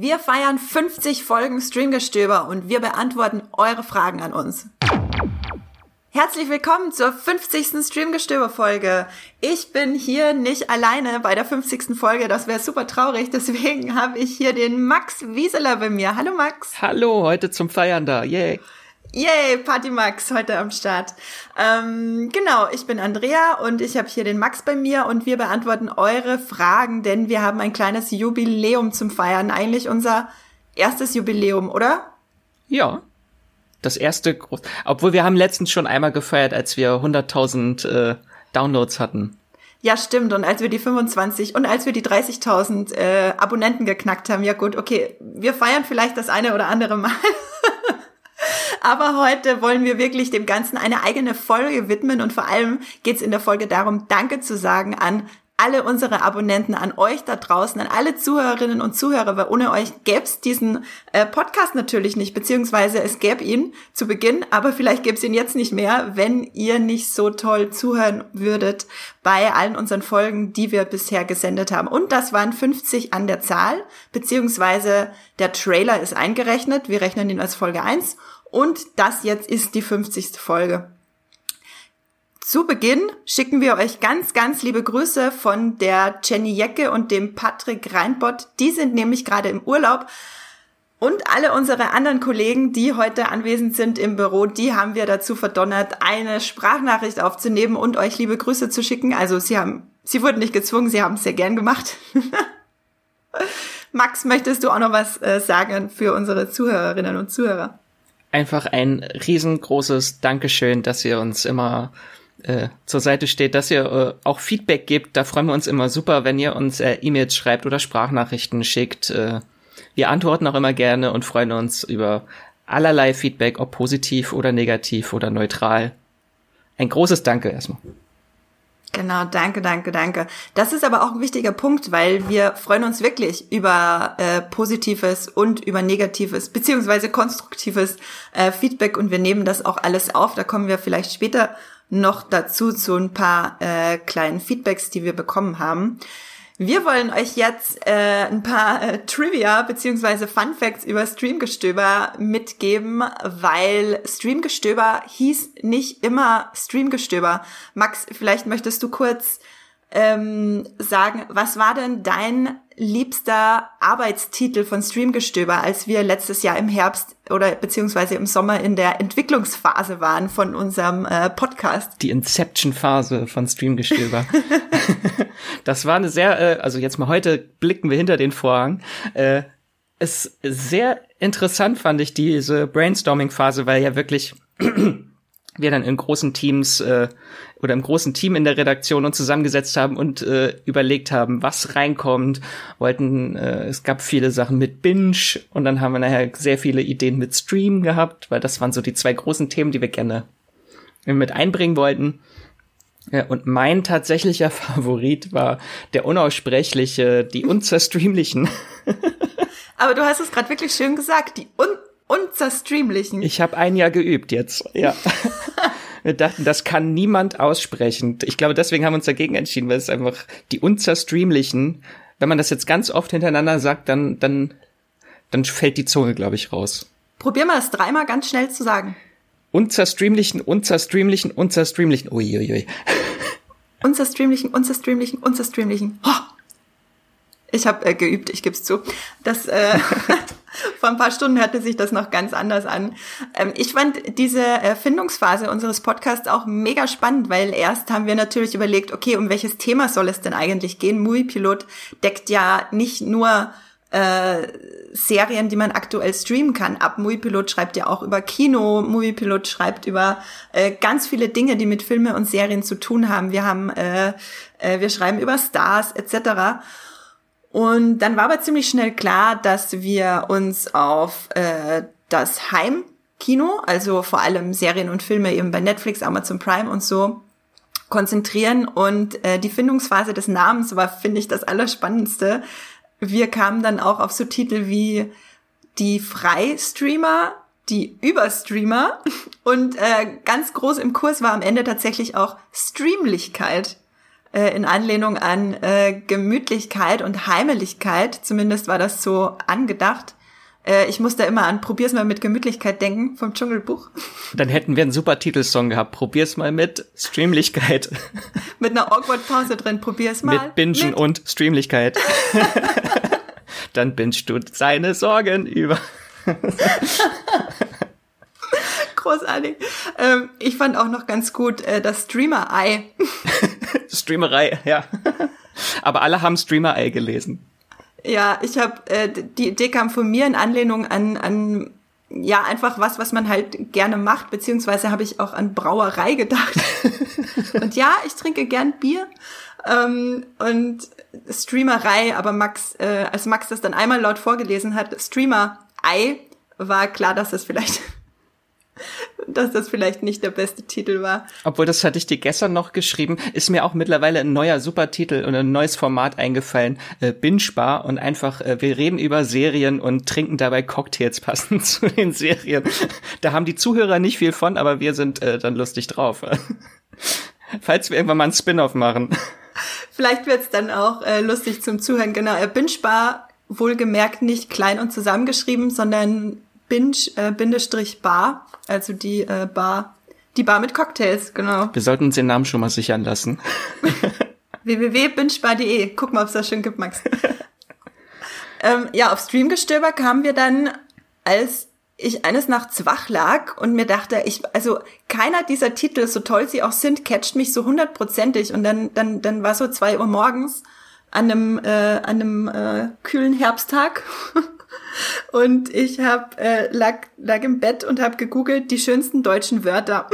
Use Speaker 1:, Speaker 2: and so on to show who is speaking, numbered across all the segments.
Speaker 1: Wir feiern 50 Folgen Streamgestöber und wir beantworten eure Fragen an uns. Herzlich willkommen zur 50. Streamgestöber-Folge. Ich bin hier nicht alleine bei der 50. Folge, das wäre super traurig, deswegen habe ich hier den Max Wieseler bei mir. Hallo Max.
Speaker 2: Hallo, heute zum Feiern da, yay.
Speaker 1: Yay, Party Max heute am Start. Ähm, genau, ich bin Andrea und ich habe hier den Max bei mir und wir beantworten eure Fragen, denn wir haben ein kleines Jubiläum zum Feiern. Eigentlich unser erstes Jubiläum, oder?
Speaker 2: Ja. Das erste, groß obwohl wir haben letztens schon einmal gefeiert, als wir 100.000 äh, Downloads hatten.
Speaker 1: Ja, stimmt. Und als wir die 25 und als wir die 30.000 äh, Abonnenten geknackt haben, ja gut, okay, wir feiern vielleicht das eine oder andere Mal. Aber heute wollen wir wirklich dem Ganzen eine eigene Folge widmen und vor allem geht es in der Folge darum, Danke zu sagen an alle unsere Abonnenten, an euch da draußen, an alle Zuhörerinnen und Zuhörer, weil ohne euch gäbe es diesen äh, Podcast natürlich nicht, beziehungsweise es gäbe ihn zu Beginn, aber vielleicht gäbe es ihn jetzt nicht mehr, wenn ihr nicht so toll zuhören würdet bei allen unseren Folgen, die wir bisher gesendet haben. Und das waren 50 an der Zahl, beziehungsweise der Trailer ist eingerechnet, wir rechnen ihn als Folge 1 und das jetzt ist die 50. Folge. Zu Beginn schicken wir euch ganz, ganz liebe Grüße von der Jenny Jecke und dem Patrick Reinbott. Die sind nämlich gerade im Urlaub. Und alle unsere anderen Kollegen, die heute anwesend sind im Büro, die haben wir dazu verdonnert, eine Sprachnachricht aufzunehmen und euch liebe Grüße zu schicken. Also sie haben, sie wurden nicht gezwungen, sie haben es sehr gern gemacht. Max, möchtest du auch noch was äh, sagen für unsere Zuhörerinnen und Zuhörer?
Speaker 2: einfach ein riesengroßes Dankeschön, dass ihr uns immer äh, zur Seite steht, dass ihr äh, auch Feedback gebt. Da freuen wir uns immer super, wenn ihr uns äh, E-Mails schreibt oder Sprachnachrichten schickt. Äh, wir antworten auch immer gerne und freuen uns über allerlei Feedback, ob positiv oder negativ oder neutral. Ein großes Danke erstmal.
Speaker 1: Genau, danke, danke, danke. Das ist aber auch ein wichtiger Punkt, weil wir freuen uns wirklich über äh, positives und über negatives beziehungsweise konstruktives äh, Feedback und wir nehmen das auch alles auf. Da kommen wir vielleicht später noch dazu zu ein paar äh, kleinen Feedbacks, die wir bekommen haben. Wir wollen euch jetzt äh, ein paar äh, Trivia beziehungsweise Fun Facts über Streamgestöber mitgeben, weil Streamgestöber hieß nicht immer Streamgestöber. Max, vielleicht möchtest du kurz ähm, sagen, was war denn dein liebster Arbeitstitel von Streamgestöber, als wir letztes Jahr im Herbst oder beziehungsweise im Sommer in der Entwicklungsphase waren von unserem äh, Podcast?
Speaker 2: Die Inception-Phase von Streamgestöber. das war eine sehr, äh, also jetzt mal heute blicken wir hinter den Vorhang. Äh, es sehr interessant fand ich diese Brainstorming-Phase, weil ja wirklich wir dann in großen Teams äh, oder im großen Team in der Redaktion uns zusammengesetzt haben und äh, überlegt haben, was reinkommt. Wollten, äh, es gab viele Sachen mit Binge und dann haben wir nachher sehr viele Ideen mit Stream gehabt, weil das waren so die zwei großen Themen, die wir gerne mit einbringen wollten. Ja, und mein tatsächlicher Favorit war der unaussprechliche, die unzerstreamlichen.
Speaker 1: Aber du hast es gerade wirklich schön gesagt, die un unzerstreamlichen.
Speaker 2: Ich habe ein Jahr geübt jetzt, ja. Wir dachten, das kann niemand aussprechen. Ich glaube, deswegen haben wir uns dagegen entschieden, weil es einfach die unzerstreamlichen, wenn man das jetzt ganz oft hintereinander sagt, dann, dann, dann fällt die Zunge, glaube ich, raus.
Speaker 1: Probier mal das dreimal ganz schnell zu sagen.
Speaker 2: Unzerstreamlichen, unzerstreamlichen, unzerstreamlichen. Uiuiui.
Speaker 1: Unzerstreamlichen, unzerstreamlichen, unzerstreamlichen. Oh. Ich habe äh, geübt, ich geb's zu. Das äh, vor ein paar Stunden hörte sich das noch ganz anders an. Ähm, ich fand diese Erfindungsphase unseres Podcasts auch mega spannend, weil erst haben wir natürlich überlegt, okay, um welches Thema soll es denn eigentlich gehen? Movie Pilot deckt ja nicht nur äh, Serien, die man aktuell streamen kann. Ab Moviepilot schreibt ja auch über Kino, Moviepilot schreibt über äh, ganz viele Dinge, die mit Filme und Serien zu tun haben. Wir haben, äh, äh, wir schreiben über Stars etc. Und dann war aber ziemlich schnell klar, dass wir uns auf äh, das Heimkino, also vor allem Serien und Filme eben bei Netflix, Amazon Prime und so, konzentrieren. Und äh, die Findungsphase des Namens war, finde ich, das Allerspannendste. Wir kamen dann auch auf so Titel wie die Freistreamer, die Überstreamer und äh, ganz groß im Kurs war am Ende tatsächlich auch Streamlichkeit. Äh, in Anlehnung an äh, Gemütlichkeit und Heimeligkeit. Zumindest war das so angedacht. Äh, ich muss da immer an Probier's mal mit Gemütlichkeit denken vom Dschungelbuch.
Speaker 2: Dann hätten wir einen super Titelsong gehabt. Probier's mal mit Streamlichkeit.
Speaker 1: mit einer awkward Pause drin. Probier's mal.
Speaker 2: Mit Bingen mit. und Streamlichkeit. Dann bingst du seine Sorgen über.
Speaker 1: Großartig. Ähm, ich fand auch noch ganz gut äh, das Streamer-Ei.
Speaker 2: Streamerei, ja. Aber alle haben Streamer-Ei gelesen.
Speaker 1: Ja, ich habe äh, die Idee kam von mir in Anlehnung an, an ja einfach was, was man halt gerne macht, beziehungsweise habe ich auch an Brauerei gedacht. und ja, ich trinke gern Bier ähm, und Streamerei, aber Max, äh, als Max das dann einmal laut vorgelesen hat, Streamer-Ei, war klar, dass das vielleicht dass das vielleicht nicht der beste Titel war.
Speaker 2: Obwohl, das hatte ich dir gestern noch geschrieben, ist mir auch mittlerweile ein neuer Supertitel und ein neues Format eingefallen, äh, Binge-Bar und einfach, äh, wir reden über Serien und trinken dabei Cocktails passend zu den Serien. Da haben die Zuhörer nicht viel von, aber wir sind äh, dann lustig drauf. Falls wir irgendwann mal einen Spin-off machen.
Speaker 1: Vielleicht wird's dann auch äh, lustig zum Zuhören. Genau, äh, Binge-Bar wohlgemerkt nicht klein und zusammengeschrieben, sondern Binge, äh, Bindestrich Bar also die äh, Bar, die Bar mit Cocktails, genau.
Speaker 2: Wir sollten uns den Namen schon mal sichern lassen.
Speaker 1: www.bingebar.de. Guck mal, ob es das schon gibt, Max. ähm, ja, auf Streamgestöber kamen wir dann, als ich eines Nachts wach lag und mir dachte, ich, also keiner dieser Titel, so toll sie auch sind, catcht mich so hundertprozentig. Und dann, dann, dann war so zwei Uhr morgens an einem, äh, an einem äh, kühlen Herbsttag Und ich hab, äh, lag, lag im Bett und habe gegoogelt die schönsten deutschen Wörter.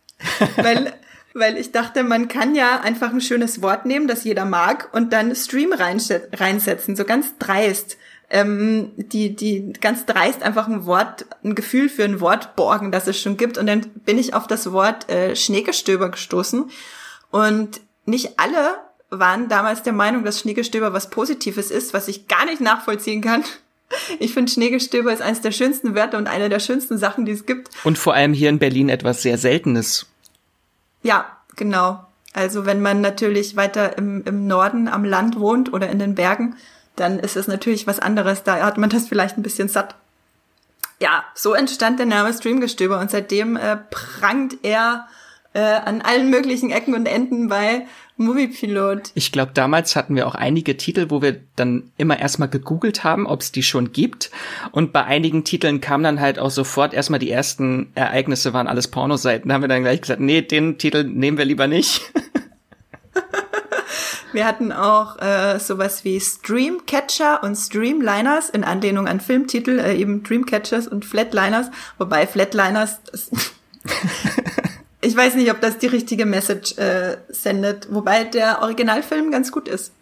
Speaker 1: weil, weil ich dachte, man kann ja einfach ein schönes Wort nehmen, das jeder mag, und dann Stream reinsetzen, so ganz dreist. Ähm, die, die ganz dreist einfach ein Wort, ein Gefühl für ein Wort borgen, das es schon gibt. Und dann bin ich auf das Wort äh, Schneegestöber gestoßen. Und nicht alle waren damals der Meinung, dass Schneegestöber was Positives ist, was ich gar nicht nachvollziehen kann. Ich finde Schneegestöber ist eines der schönsten Wörter und eine der schönsten Sachen, die es gibt.
Speaker 2: Und vor allem hier in Berlin etwas sehr Seltenes.
Speaker 1: Ja, genau. Also wenn man natürlich weiter im, im Norden am Land wohnt oder in den Bergen, dann ist es natürlich was anderes. Da hat man das vielleicht ein bisschen satt. Ja, so entstand der Name Streamgestöber und seitdem äh, prangt er äh, an allen möglichen Ecken und Enden bei Moviepilot.
Speaker 2: Ich glaube, damals hatten wir auch einige Titel, wo wir dann immer erstmal gegoogelt haben, ob es die schon gibt. Und bei einigen Titeln kam dann halt auch sofort erstmal die ersten Ereignisse waren alles Pornoseiten. Da haben wir dann gleich gesagt, nee, den Titel nehmen wir lieber nicht.
Speaker 1: Wir hatten auch äh, sowas wie Streamcatcher und Streamliners in Anlehnung an Filmtitel, äh, eben Dreamcatchers und Flatliners, wobei Flatliners ich weiß nicht, ob das die richtige Message äh, sendet, wobei der Originalfilm ganz gut ist.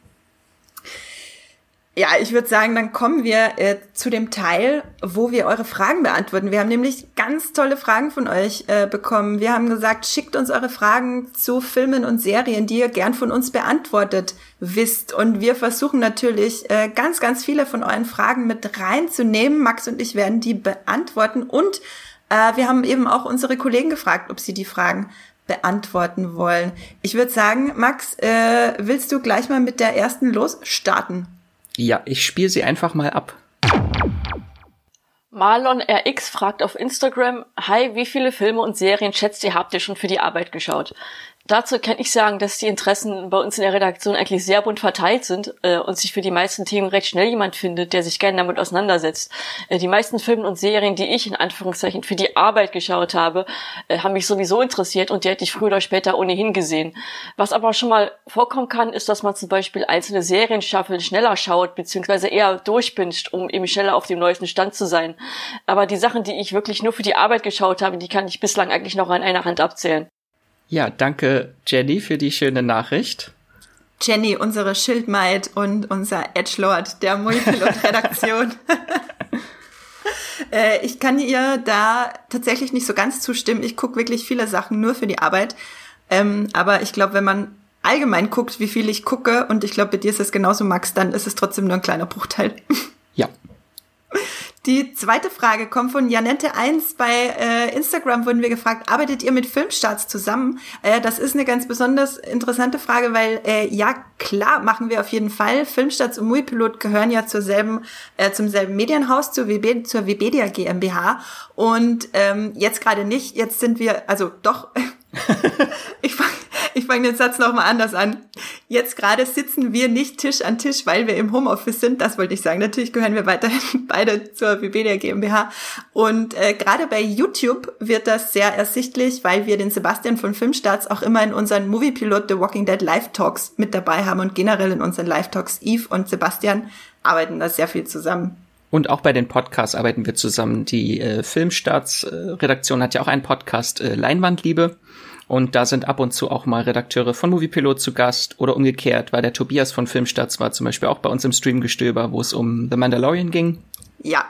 Speaker 1: Ja, ich würde sagen, dann kommen wir äh, zu dem Teil, wo wir eure Fragen beantworten. Wir haben nämlich ganz tolle Fragen von euch äh, bekommen. Wir haben gesagt, schickt uns eure Fragen zu Filmen und Serien, die ihr gern von uns beantwortet wisst. Und wir versuchen natürlich äh, ganz, ganz viele von euren Fragen mit reinzunehmen. Max und ich werden die beantworten und äh, wir haben eben auch unsere Kollegen gefragt, ob sie die Fragen beantworten wollen. Ich würde sagen, Max, äh, willst du gleich mal mit der ersten losstarten?
Speaker 2: Ja, ich spiele sie einfach mal ab.
Speaker 3: Marlon RX fragt auf Instagram, Hi, wie viele Filme und Serien schätzt ihr habt ihr schon für die Arbeit geschaut? Dazu kann ich sagen, dass die Interessen bei uns in der Redaktion eigentlich sehr bunt verteilt sind äh, und sich für die meisten Themen recht schnell jemand findet, der sich gerne damit auseinandersetzt. Äh, die meisten Filme und Serien, die ich in Anführungszeichen für die Arbeit geschaut habe, äh, haben mich sowieso interessiert und die hätte ich früher oder später ohnehin gesehen. Was aber schon mal vorkommen kann, ist, dass man zum Beispiel einzelne Serienstaffeln schneller schaut, beziehungsweise eher durchpinscht, um eben schneller auf dem neuesten Stand zu sein. Aber die Sachen, die ich wirklich nur für die Arbeit geschaut habe, die kann ich bislang eigentlich noch an einer Hand abzählen.
Speaker 2: Ja, danke Jenny für die schöne Nachricht.
Speaker 1: Jenny, unsere Schildmaid und unser Edgelord der Multipilot-Redaktion. äh, ich kann ihr da tatsächlich nicht so ganz zustimmen. Ich gucke wirklich viele Sachen nur für die Arbeit. Ähm, aber ich glaube, wenn man allgemein guckt, wie viel ich gucke, und ich glaube, bei dir ist es genauso, Max, dann ist es trotzdem nur ein kleiner Bruchteil.
Speaker 2: Ja.
Speaker 1: Die zweite Frage kommt von Janette1. Bei äh, Instagram wurden wir gefragt, arbeitet ihr mit Filmstarts zusammen? Äh, das ist eine ganz besonders interessante Frage, weil äh, ja, klar, machen wir auf jeden Fall. Filmstarts und Muipilot gehören ja zur selben, äh, zum selben Medienhaus, zur, WB, zur Webedia GmbH. Und ähm, jetzt gerade nicht. Jetzt sind wir, also doch, ich fange ich fang den Satz nochmal anders an. Jetzt gerade sitzen wir nicht Tisch an Tisch, weil wir im Homeoffice sind. Das wollte ich sagen. Natürlich gehören wir weiterhin beide zur Webedia GmbH. Und äh, gerade bei YouTube wird das sehr ersichtlich, weil wir den Sebastian von Filmstarts auch immer in unseren Moviepilot The Walking Dead Live Talks mit dabei haben und generell in unseren Live Talks. Eve und Sebastian arbeiten da sehr viel zusammen.
Speaker 2: Und auch bei den Podcasts arbeiten wir zusammen. Die äh, Filmstarts-Redaktion äh, hat ja auch einen Podcast äh, Leinwandliebe. Und da sind ab und zu auch mal Redakteure von Moviepilot zu Gast oder umgekehrt, weil der Tobias von Filmstarts war zum Beispiel auch bei uns im Streamgestöber, wo es um The Mandalorian ging.
Speaker 1: Ja,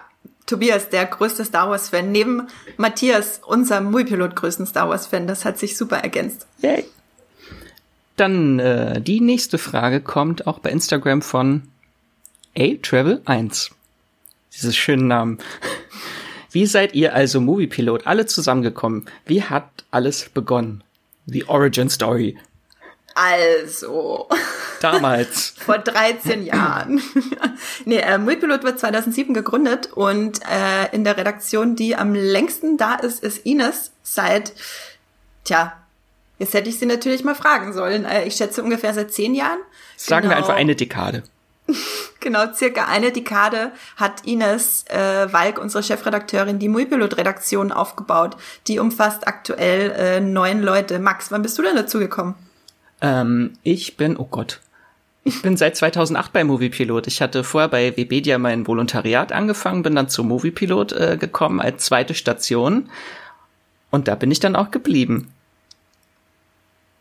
Speaker 1: Tobias, der größte Star Wars-Fan, neben Matthias, unserem Moviepilot größten Star Wars-Fan. Das hat sich super ergänzt. Yay.
Speaker 2: Dann äh, die nächste Frage kommt auch bei Instagram von A-Travel1. Dieses schönen Namen. Wie seid ihr also Moviepilot alle zusammengekommen? Wie hat alles begonnen? The Origin Story.
Speaker 1: Also.
Speaker 2: Damals.
Speaker 1: Vor 13 Jahren. nee, äh, Moviepilot wird 2007 gegründet und äh, in der Redaktion, die am längsten da ist, ist Ines seit, tja, jetzt hätte ich sie natürlich mal fragen sollen. Äh, ich schätze ungefähr seit zehn Jahren.
Speaker 2: Sagen genau. wir einfach eine Dekade.
Speaker 1: Genau, circa eine Dekade hat Ines äh, Walk, unsere Chefredakteurin, die Muipilot-Redaktion aufgebaut. Die umfasst aktuell äh, neun Leute. Max, wann bist du denn dazu gekommen?
Speaker 2: Ähm, ich bin, oh Gott, ich bin seit 2008 bei Moviepilot. Ich hatte vorher bei Webedia mein Volontariat angefangen, bin dann zu Moviepilot äh, gekommen als zweite Station. Und da bin ich dann auch geblieben.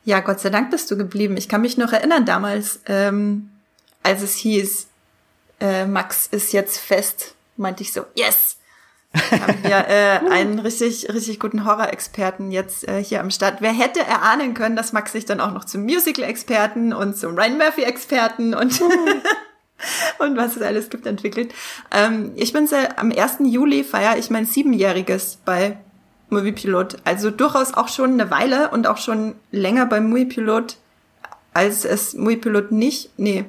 Speaker 1: Ja, Gott sei Dank bist du geblieben. Ich kann mich noch erinnern damals. Ähm als es hieß, äh, Max ist jetzt fest, meinte ich so, yes! haben wir äh, einen richtig, richtig guten Horror-Experten jetzt äh, hier am Start. Wer hätte erahnen können, dass Max sich dann auch noch zum Musical-Experten und zum Ryan Murphy-Experten und und was es alles gibt entwickelt. Ähm, ich bin seit am 1. Juli feiere ich mein siebenjähriges bei Moviepilot. Also durchaus auch schon eine Weile und auch schon länger beim Moviepilot, als es Moviepilot nicht, nee,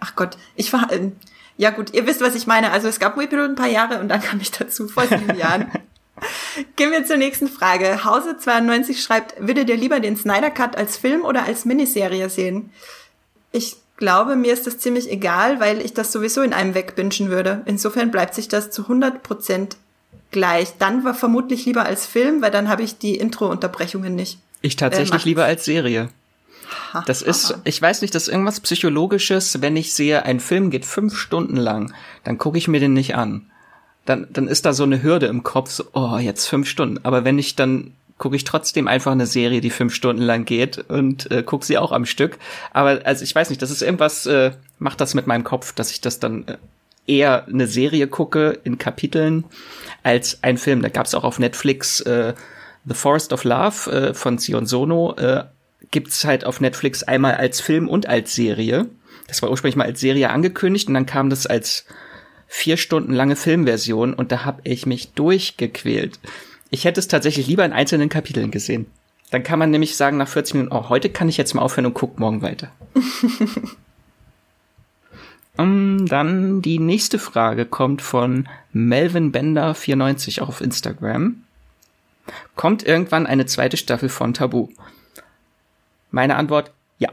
Speaker 1: ach Gott, ich war, äh, ja gut, ihr wisst, was ich meine. Also es gab Webpilot ein paar Jahre und dann kam ich dazu vor sieben Jahren. Gehen wir zur nächsten Frage. Hause92 schreibt, würdet ihr lieber den Snyder Cut als Film oder als Miniserie sehen? Ich glaube, mir ist das ziemlich egal, weil ich das sowieso in einem wegbingen würde. Insofern bleibt sich das zu 100 Prozent gleich. Dann war vermutlich lieber als Film, weil dann habe ich die Intro-Unterbrechungen nicht.
Speaker 2: Ich tatsächlich äh, lieber als Serie. Das ist, ich weiß nicht, das ist irgendwas Psychologisches, wenn ich sehe, ein Film geht fünf Stunden lang, dann gucke ich mir den nicht an. Dann, dann ist da so eine Hürde im Kopf, so, oh, jetzt fünf Stunden. Aber wenn ich dann gucke ich trotzdem einfach eine Serie, die fünf Stunden lang geht und äh, gucke sie auch am Stück. Aber also ich weiß nicht, das ist irgendwas, äh, macht das mit meinem Kopf, dass ich das dann äh, eher eine Serie gucke in Kapiteln als ein Film. Da gab es auch auf Netflix äh, The Forest of Love äh, von Sion Sono äh, gibt's halt auf Netflix einmal als Film und als Serie. Das war ursprünglich mal als Serie angekündigt und dann kam das als vier Stunden lange Filmversion und da habe ich mich durchgequält. Ich hätte es tatsächlich lieber in einzelnen Kapiteln gesehen. Dann kann man nämlich sagen nach 40 Minuten, oh, heute kann ich jetzt mal aufhören und guck morgen weiter. um, dann die nächste Frage kommt von Melvin Bender 94 auch auf Instagram. Kommt irgendwann eine zweite Staffel von Tabu? Meine Antwort, ja.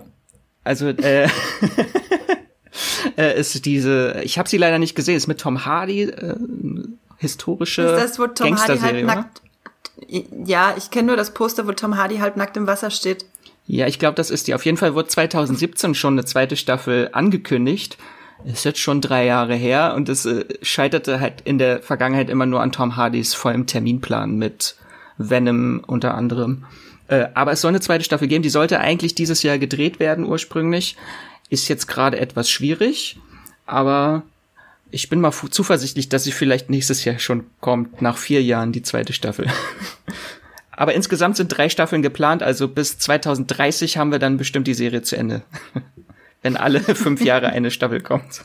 Speaker 2: Also äh, äh, ist diese, ich habe sie leider nicht gesehen, ist mit Tom Hardy, äh, historische ist das, wo Tom Hardy halb nackt,
Speaker 1: Ja, ich kenne nur das Poster, wo Tom Hardy halb nackt im Wasser steht.
Speaker 2: Ja, ich glaube, das ist die. Auf jeden Fall wurde 2017 schon eine zweite Staffel angekündigt. Ist jetzt schon drei Jahre her und es äh, scheiterte halt in der Vergangenheit immer nur an Tom Hardys vollem Terminplan mit Venom unter anderem. Äh, aber es soll eine zweite Staffel geben, die sollte eigentlich dieses Jahr gedreht werden ursprünglich. Ist jetzt gerade etwas schwierig, aber ich bin mal zuversichtlich, dass sie vielleicht nächstes Jahr schon kommt, nach vier Jahren die zweite Staffel. aber insgesamt sind drei Staffeln geplant, also bis 2030 haben wir dann bestimmt die Serie zu Ende. Wenn alle fünf Jahre eine Staffel kommt.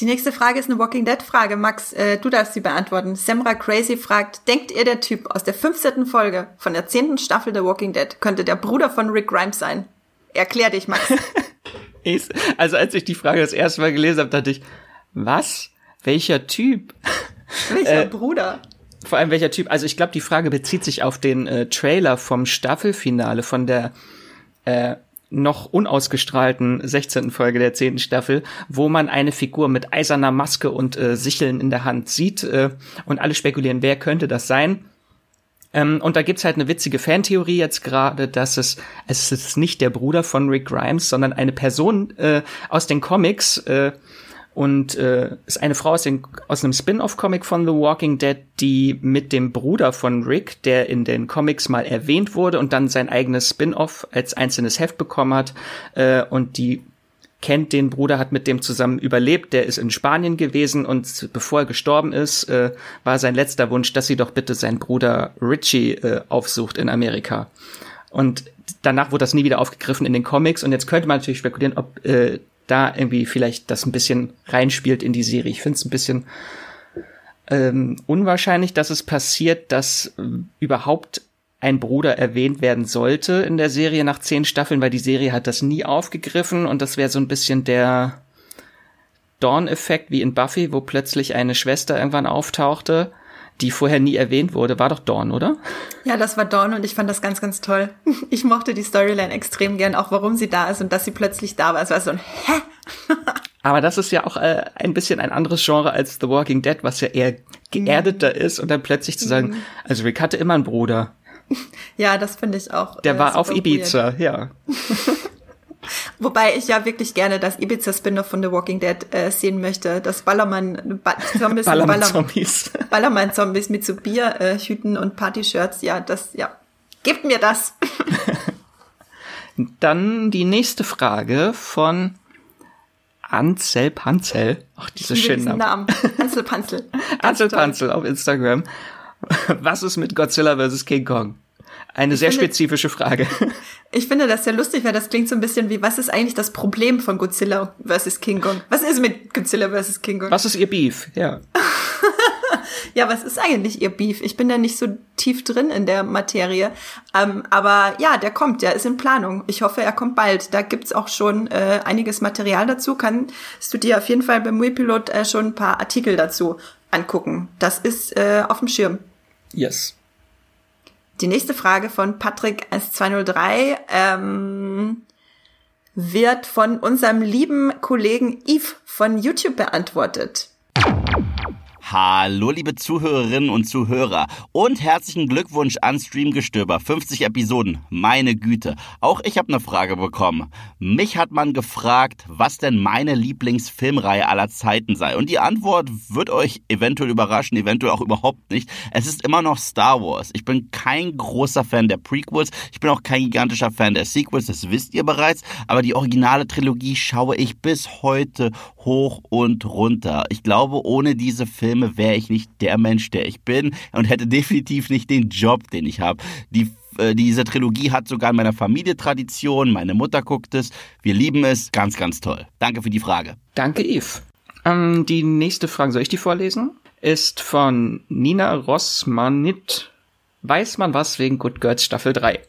Speaker 1: Die nächste Frage ist eine Walking Dead Frage. Max, äh, du darfst sie beantworten. Samra Crazy fragt, denkt ihr, der Typ aus der 15. Folge von der 10. Staffel der Walking Dead könnte der Bruder von Rick Grimes sein? Erklär dich, Max.
Speaker 2: also als ich die Frage das erste Mal gelesen habe, dachte ich, was? Welcher Typ?
Speaker 1: Welcher äh, Bruder?
Speaker 2: Vor allem welcher Typ? Also ich glaube, die Frage bezieht sich auf den äh, Trailer vom Staffelfinale von der äh, noch unausgestrahlten 16. Folge der 10. Staffel, wo man eine Figur mit eiserner Maske und äh, Sicheln in der Hand sieht äh, und alle spekulieren, wer könnte das sein. Ähm, und da gibt's halt eine witzige Fantheorie jetzt gerade, dass es es ist nicht der Bruder von Rick Grimes, sondern eine Person äh, aus den Comics, äh, und äh, ist eine Frau aus, den, aus einem Spin-off-Comic von The Walking Dead, die mit dem Bruder von Rick, der in den Comics mal erwähnt wurde und dann sein eigenes Spin-off als einzelnes Heft bekommen hat äh, und die kennt den Bruder, hat mit dem zusammen überlebt, der ist in Spanien gewesen und bevor er gestorben ist, äh, war sein letzter Wunsch, dass sie doch bitte seinen Bruder Richie äh, aufsucht in Amerika. Und danach wurde das nie wieder aufgegriffen in den Comics und jetzt könnte man natürlich spekulieren, ob äh, da irgendwie vielleicht das ein bisschen reinspielt in die Serie. Ich finde es ein bisschen ähm, unwahrscheinlich, dass es passiert, dass äh, überhaupt ein Bruder erwähnt werden sollte in der Serie nach zehn Staffeln, weil die Serie hat das nie aufgegriffen und das wäre so ein bisschen der Dawn-Effekt wie in Buffy, wo plötzlich eine Schwester irgendwann auftauchte die vorher nie erwähnt wurde. War doch Dawn, oder?
Speaker 1: Ja, das war Dawn und ich fand das ganz, ganz toll. Ich mochte die Storyline extrem gern, auch warum sie da ist und dass sie plötzlich da war. Es war so ein Hä?
Speaker 2: Aber das ist ja auch äh, ein bisschen ein anderes Genre als The Walking Dead, was ja eher geerdeter mhm. ist und dann plötzlich zu sagen, mhm. also Rick hatte immer einen Bruder.
Speaker 1: Ja, das finde ich auch.
Speaker 2: Der äh, war auf Ibiza, weird. ja.
Speaker 1: Wobei ich ja wirklich gerne das Ibiza Spin-off von The Walking Dead äh, sehen möchte. Das Ballermann ba Zombies, Ballermann Zombies, Ballermann Zombies mit so Bierhüten äh, und Party-Shirts. Ja, das, ja. Gebt mir das.
Speaker 2: Dann die nächste Frage von Ansel Panzel. Ach, diese schönen Namen. Namen.
Speaker 1: Ansel Panzel.
Speaker 2: Ansel Panzel auf Instagram. Was ist mit Godzilla vs. King Kong? Eine ich sehr finde, spezifische Frage.
Speaker 1: Ich finde das sehr lustig, weil das klingt so ein bisschen wie, was ist eigentlich das Problem von Godzilla vs. King Kong? Was ist mit Godzilla vs. King Kong?
Speaker 2: Was ist ihr Beef? Ja.
Speaker 1: ja, was ist eigentlich ihr Beef? Ich bin da nicht so tief drin in der Materie. Ähm, aber ja, der kommt, der ist in Planung. Ich hoffe, er kommt bald. Da gibt's auch schon äh, einiges Material dazu. Kannst du dir auf jeden Fall beim Webpilot äh, schon ein paar Artikel dazu angucken. Das ist äh, auf dem Schirm.
Speaker 2: Yes.
Speaker 1: Die nächste Frage von Patrick S203 ähm, wird von unserem lieben Kollegen Yves von YouTube beantwortet.
Speaker 4: Hallo liebe Zuhörerinnen und Zuhörer und herzlichen Glückwunsch an Streamgestöber. 50 Episoden, meine Güte. Auch ich habe eine Frage bekommen. Mich hat man gefragt, was denn meine Lieblingsfilmreihe aller Zeiten sei. Und die Antwort wird euch eventuell überraschen, eventuell auch überhaupt nicht. Es ist immer noch Star Wars. Ich bin kein großer Fan der Prequels. Ich bin auch kein gigantischer Fan der Sequels, das wisst ihr bereits. Aber die originale Trilogie schaue ich bis heute hoch und runter. Ich glaube, ohne diese Filme wäre ich nicht der Mensch, der ich bin und hätte definitiv nicht den Job, den ich habe. Die äh, diese Trilogie hat sogar in meiner Familie Tradition. Meine Mutter guckt es. Wir lieben es. Ganz, ganz toll. Danke für die Frage.
Speaker 2: Danke, Eve. Ähm, die nächste Frage, soll ich die vorlesen? Ist von Nina Rossmanit. Weiß man was wegen Good Girls Staffel 3?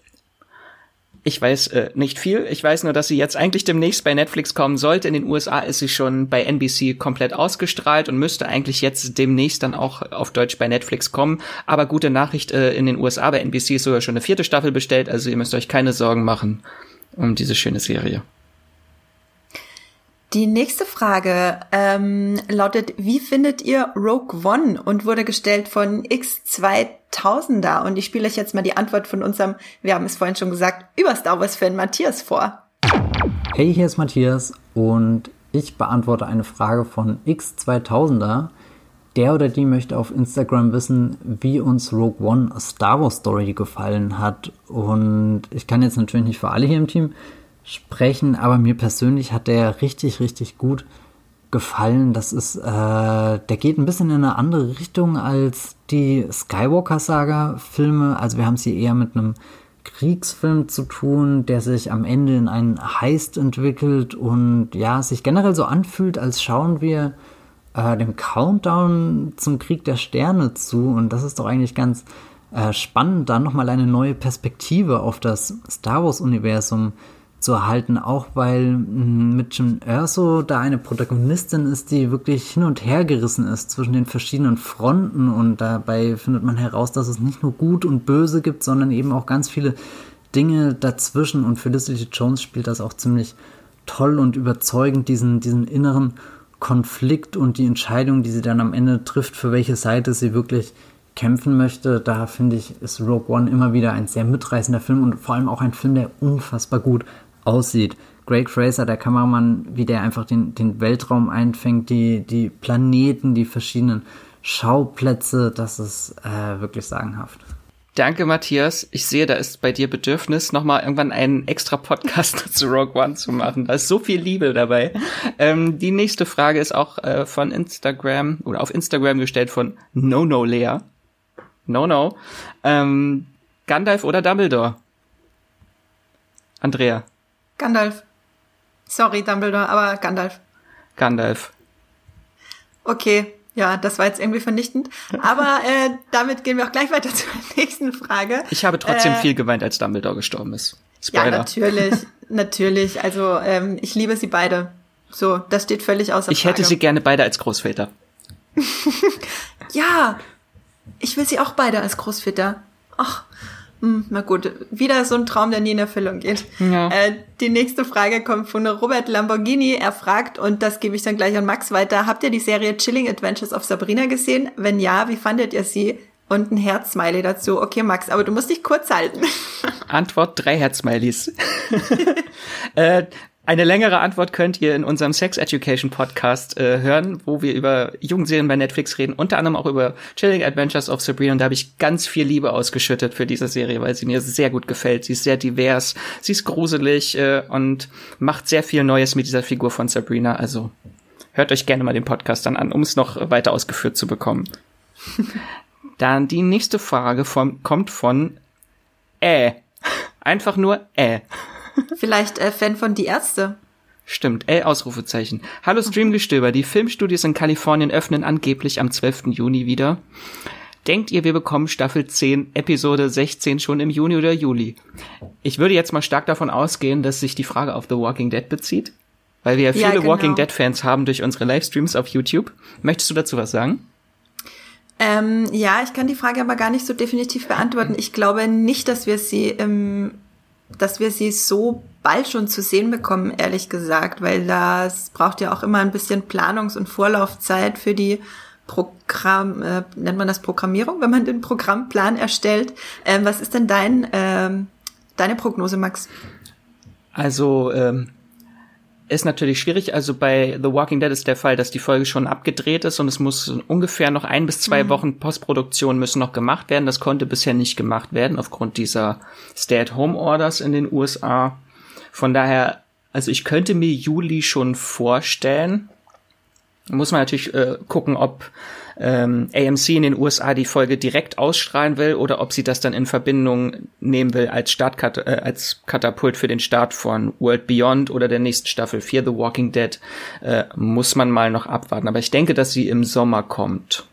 Speaker 2: Ich weiß äh, nicht viel. Ich weiß nur, dass sie jetzt eigentlich demnächst bei Netflix kommen sollte. In den USA ist sie schon bei NBC komplett ausgestrahlt und müsste eigentlich jetzt demnächst dann auch auf Deutsch bei Netflix kommen. Aber gute Nachricht, äh, in den USA bei NBC ist sogar schon eine vierte Staffel bestellt. Also ihr müsst euch keine Sorgen machen um diese schöne Serie.
Speaker 1: Die nächste Frage ähm, lautet, wie findet ihr Rogue One und wurde gestellt von X2000er? Und ich spiele euch jetzt mal die Antwort von unserem, wir haben es vorhin schon gesagt, über Star Wars-Fan Matthias vor.
Speaker 5: Hey, hier ist Matthias und ich beantworte eine Frage von X2000er. Der oder die möchte auf Instagram wissen, wie uns Rogue One Star Wars Story gefallen hat. Und ich kann jetzt natürlich nicht für alle hier im Team sprechen, aber mir persönlich hat der richtig, richtig gut gefallen. Das ist, äh, der geht ein bisschen in eine andere Richtung als die Skywalker-Saga-Filme. Also wir haben es hier eher mit einem Kriegsfilm zu tun, der sich am Ende in einen Heist entwickelt und ja, sich generell so anfühlt, als schauen wir äh, dem Countdown zum Krieg der Sterne zu und das ist doch eigentlich ganz äh, spannend, dann nochmal eine neue Perspektive auf das Star Wars-Universum zu erhalten, auch weil mm, mit Jim Erso da eine Protagonistin ist, die wirklich hin und her gerissen ist zwischen den verschiedenen Fronten und dabei findet man heraus, dass es nicht nur gut und böse gibt, sondern eben auch ganz viele Dinge dazwischen und Felicity Jones spielt das auch ziemlich toll und überzeugend, diesen, diesen inneren Konflikt und die Entscheidung, die sie dann am Ende trifft, für welche Seite sie wirklich kämpfen möchte. Da finde ich, ist Rogue One immer wieder ein sehr mitreißender Film und vor allem auch ein Film, der unfassbar gut aussieht. Greg Fraser, der Kameramann, wie der einfach den, den Weltraum einfängt, die, die Planeten, die verschiedenen Schauplätze, das ist äh, wirklich sagenhaft.
Speaker 2: Danke, Matthias. Ich sehe, da ist bei dir Bedürfnis, nochmal irgendwann einen extra Podcast zu Rogue One zu machen. Da ist so viel Liebe dabei. Ähm, die nächste Frage ist auch äh, von Instagram oder auf Instagram gestellt von No No Lea. No No. Ähm, Gandalf oder Dumbledore? Andrea.
Speaker 1: Gandalf. Sorry, Dumbledore, aber Gandalf.
Speaker 2: Gandalf.
Speaker 1: Okay, ja, das war jetzt irgendwie vernichtend. Aber äh, damit gehen wir auch gleich weiter zur nächsten Frage.
Speaker 2: Ich habe trotzdem
Speaker 1: äh,
Speaker 2: viel geweint, als Dumbledore gestorben ist. Spoiler.
Speaker 1: Ja, natürlich, natürlich. Also ähm, ich liebe sie beide. So, das steht völlig außer
Speaker 2: Ich hätte sie gerne beide als Großväter.
Speaker 1: ja, ich will sie auch beide als Großväter. Ach, hm, na gut, wieder so ein Traum, der nie in Erfüllung geht.
Speaker 2: Ja.
Speaker 1: Äh, die nächste Frage kommt von Robert Lamborghini. Er fragt, und das gebe ich dann gleich an Max weiter, habt ihr die Serie Chilling Adventures of Sabrina gesehen? Wenn ja, wie fandet ihr sie? Und ein Herzsmiley dazu. Okay, Max, aber du musst dich kurz halten.
Speaker 2: Antwort, drei Herzsmileys. äh, eine längere Antwort könnt ihr in unserem Sex Education Podcast äh, hören, wo wir über Jugendserien bei Netflix reden, unter anderem auch über Chilling Adventures of Sabrina. Und da habe ich ganz viel Liebe ausgeschüttet für diese Serie, weil sie mir sehr gut gefällt. Sie ist sehr divers, sie ist gruselig äh, und macht sehr viel Neues mit dieser Figur von Sabrina. Also hört euch gerne mal den Podcast dann an, um es noch weiter ausgeführt zu bekommen. dann die nächste Frage von, kommt von Äh. Einfach nur Äh.
Speaker 1: Vielleicht äh, Fan von Die Ärzte.
Speaker 2: Stimmt, L Ausrufezeichen. Hallo Streamgestöber, die Filmstudios in Kalifornien öffnen angeblich am 12. Juni wieder. Denkt ihr, wir bekommen Staffel 10, Episode 16 schon im Juni oder Juli? Ich würde jetzt mal stark davon ausgehen, dass sich die Frage auf The Walking Dead bezieht, weil wir ja viele
Speaker 1: Ja, genau.
Speaker 2: Walking Dead Fans haben durch unsere Livestreams auf YouTube. Möchtest du dazu was sagen?
Speaker 1: Ähm, ja, ich kann die Frage aber gar nicht so definitiv beantworten. Ich glaube nicht, dass wir sie im dass wir sie so bald schon zu sehen bekommen, ehrlich gesagt, weil das braucht ja auch immer ein bisschen Planungs- und Vorlaufzeit für die Programm, äh, nennt man das Programmierung, wenn man den Programmplan erstellt. Ähm, was ist denn dein, ähm, deine Prognose, Max?
Speaker 2: Also, ähm, ist natürlich schwierig. Also bei The Walking Dead ist der Fall, dass die Folge schon abgedreht ist und es muss ungefähr noch ein bis zwei Wochen Postproduktion müssen noch gemacht werden. Das konnte bisher nicht gemacht werden aufgrund dieser Stay-at-Home-Orders in den USA. Von daher, also ich könnte mir Juli schon vorstellen. Muss man natürlich äh, gucken, ob ähm, AMC in den USA die Folge direkt ausstrahlen will oder ob sie das dann in Verbindung nehmen will als Startkat äh, als Katapult für den Start von World Beyond oder der nächsten Staffel Fear the Walking Dead äh, muss man mal noch abwarten. Aber ich denke, dass sie im Sommer kommt.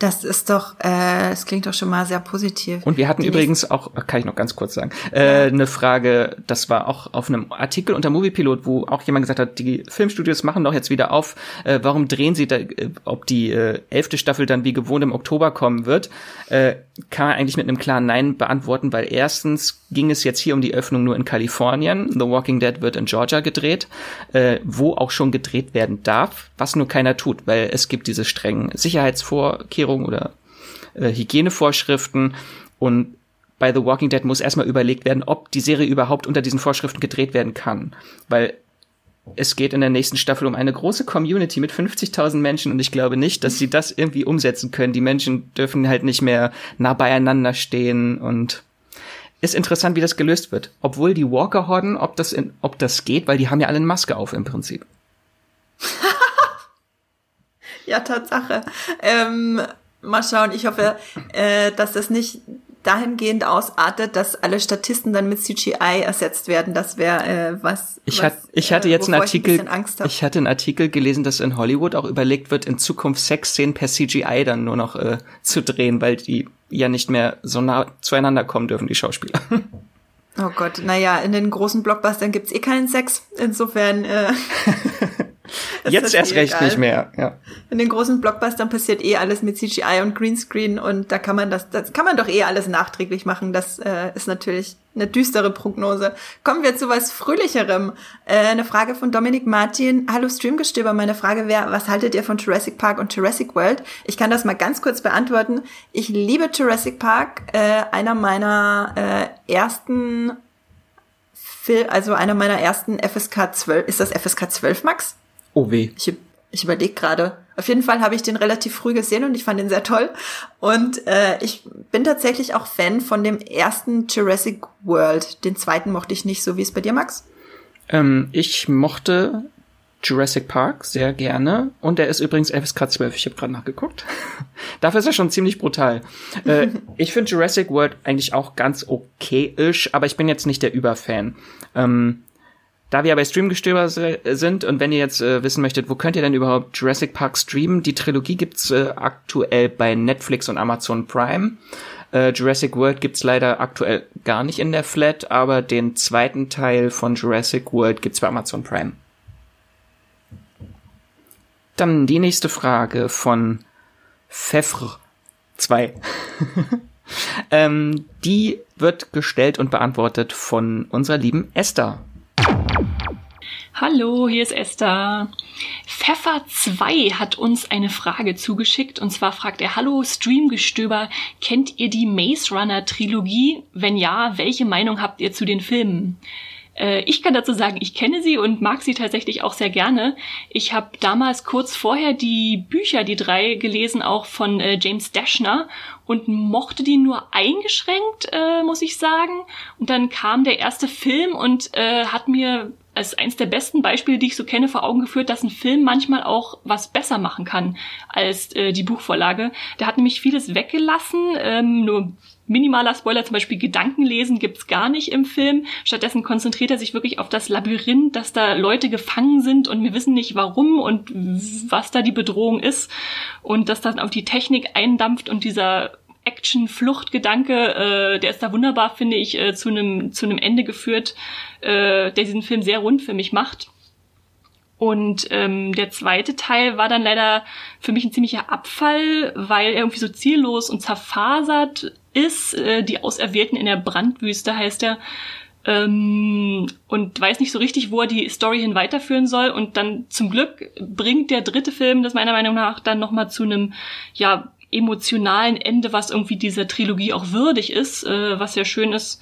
Speaker 1: Das ist doch, äh, es klingt doch schon mal sehr positiv.
Speaker 2: Und wir hatten
Speaker 1: Die
Speaker 2: übrigens auch, kann ich noch ganz kurz sagen, äh, eine Frage, das war auch auf einem Artikel unter Moviepilot, wo auch jemand gesagt hat, die Filmstudios machen doch jetzt wieder auf, äh, warum drehen sie da, äh, ob die äh, elfte Staffel dann wie gewohnt im Oktober kommen wird, äh, kann man eigentlich mit einem klaren Nein beantworten, weil erstens ging es jetzt hier um die Öffnung nur in Kalifornien, The Walking Dead wird in Georgia gedreht, äh, wo auch schon gedreht werden darf, was nur keiner tut, weil es gibt diese strengen Sicherheitsvorkehrungen oder äh, Hygienevorschriften und bei The Walking Dead muss erstmal überlegt werden, ob die Serie überhaupt unter diesen Vorschriften gedreht werden kann, weil es geht in der nächsten Staffel um eine große Community mit 50.000 Menschen und ich glaube nicht, dass sie das irgendwie umsetzen können. Die Menschen dürfen halt nicht mehr nah beieinander stehen und ist interessant, wie das gelöst wird. Obwohl die Walker-Horden, ob das, in, ob das geht, weil die haben ja alle eine Maske auf im Prinzip.
Speaker 1: Ja, Tatsache. Ähm, mal schauen, ich hoffe, äh, dass das nicht dahingehend ausartet, dass alle Statisten dann mit CGI ersetzt werden. Das wäre äh, was.
Speaker 2: Ich,
Speaker 1: was,
Speaker 2: hat, ich hatte
Speaker 1: äh,
Speaker 2: jetzt einen
Speaker 1: wovor ich ein
Speaker 2: Artikel, ich hatte einen Artikel gelesen, dass in Hollywood auch überlegt wird, in Zukunft Sexszenen per CGI dann nur noch äh, zu drehen, weil die ja nicht mehr so nah zueinander kommen dürfen, die Schauspieler.
Speaker 1: Oh Gott, naja, in den großen Blockbustern gibt's eh keinen Sex. Insofern. Äh,
Speaker 2: Jetzt erst recht
Speaker 1: egal.
Speaker 2: nicht mehr. Ja.
Speaker 1: In den großen Blockbustern passiert eh alles mit CGI und Greenscreen und da kann man das, das kann man doch eh alles nachträglich machen. Das äh, ist natürlich eine düstere Prognose. Kommen wir zu was Fröhlicherem. Äh, eine Frage von Dominik Martin. Hallo Streamgestöber. Meine Frage wäre, was haltet ihr von Jurassic Park und Jurassic World? Ich kann das mal ganz kurz beantworten. Ich liebe Jurassic Park. Äh, einer meiner äh, ersten Fil also einer meiner ersten FSK 12. Ist das FSK 12, Max?
Speaker 2: Oh weh.
Speaker 1: Ich, ich überlege gerade. Auf jeden Fall habe ich den relativ früh gesehen und ich fand ihn sehr toll. Und äh, ich bin tatsächlich auch Fan von dem ersten Jurassic World. Den zweiten mochte ich nicht so. Wie es bei dir, Max?
Speaker 2: Ähm, ich mochte Jurassic Park sehr gerne und der ist übrigens FSK 12. Ich habe gerade nachgeguckt. Dafür ist er schon ziemlich brutal. äh, ich finde Jurassic World eigentlich auch ganz okay-isch, aber ich bin jetzt nicht der Überfan. Ähm, da wir ja bei Streamgestöber sind und wenn ihr jetzt äh, wissen möchtet, wo könnt ihr denn überhaupt Jurassic Park streamen? Die Trilogie gibt's äh, aktuell bei Netflix und Amazon Prime. Äh, Jurassic World gibt's leider aktuell gar nicht in der Flat, aber den zweiten Teil von Jurassic World gibt's bei Amazon Prime. Dann die nächste Frage von Pfeffr 2. ähm, die wird gestellt und beantwortet von unserer lieben Esther.
Speaker 6: Hallo, hier ist Esther. Pfeffer2 hat uns eine Frage zugeschickt und zwar fragt er, Hallo Streamgestöber, kennt ihr die Maze Runner Trilogie? Wenn ja, welche Meinung habt ihr zu den Filmen? Äh, Ich kann dazu sagen, ich kenne sie und mag sie tatsächlich auch sehr gerne. Ich habe damals kurz vorher die Bücher, die drei, gelesen, auch von äh, James Dashner und mochte die nur eingeschränkt, äh, muss ich sagen. Und dann kam der erste Film und äh, hat mir als eins der besten Beispiele, die ich so kenne, vor Augen geführt, dass ein Film manchmal auch was besser machen kann als äh, die Buchvorlage. Der hat nämlich vieles weggelassen, ähm, nur minimaler Spoiler, zum Beispiel Gedankenlesen gibt's gar nicht im Film. Stattdessen konzentriert er sich wirklich auf das Labyrinth, dass da Leute gefangen sind und wir wissen nicht warum und was da die Bedrohung ist. Und dass dann auf die Technik eindampft und dieser Action-Flucht-Gedanke, äh, der ist da wunderbar, finde ich, äh, zu einem zu einem Ende geführt, äh, der diesen Film sehr rund für mich macht. Und ähm, der zweite Teil war dann leider für mich ein ziemlicher Abfall, weil er irgendwie so ziellos und zerfasert ist. Äh, die Auserwählten in der Brandwüste heißt er. Ähm, und weiß nicht so richtig, wo er die Story hin weiterführen soll. Und dann zum Glück bringt der dritte Film das meiner Meinung nach dann nochmal zu einem, ja, emotionalen Ende, was irgendwie dieser Trilogie auch würdig ist, äh, was sehr schön ist,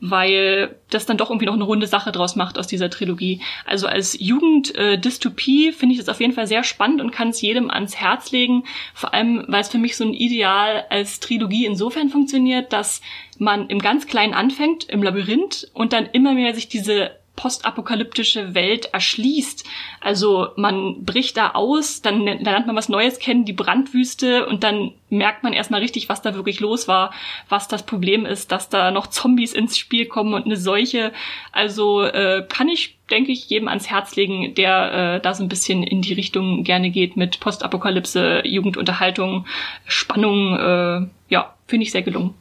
Speaker 6: weil das dann doch irgendwie noch eine runde Sache draus macht aus dieser Trilogie. Also als Jugend-Dystopie finde ich das auf jeden Fall sehr spannend und kann es jedem ans Herz legen. Vor allem, weil es für mich so ein Ideal als Trilogie insofern funktioniert, dass man im ganz Kleinen anfängt, im Labyrinth, und dann immer mehr sich diese postapokalyptische Welt erschließt. Also man bricht da aus, dann, dann lernt man was Neues kennen, die Brandwüste, und dann merkt man erstmal richtig, was da wirklich los war, was das Problem ist, dass da noch Zombies ins Spiel kommen und eine Seuche. Also äh, kann ich, denke ich, jedem ans Herz legen, der äh, da so ein bisschen in die Richtung gerne geht mit Postapokalypse, Jugendunterhaltung, Spannung. Äh, ja, finde ich sehr gelungen.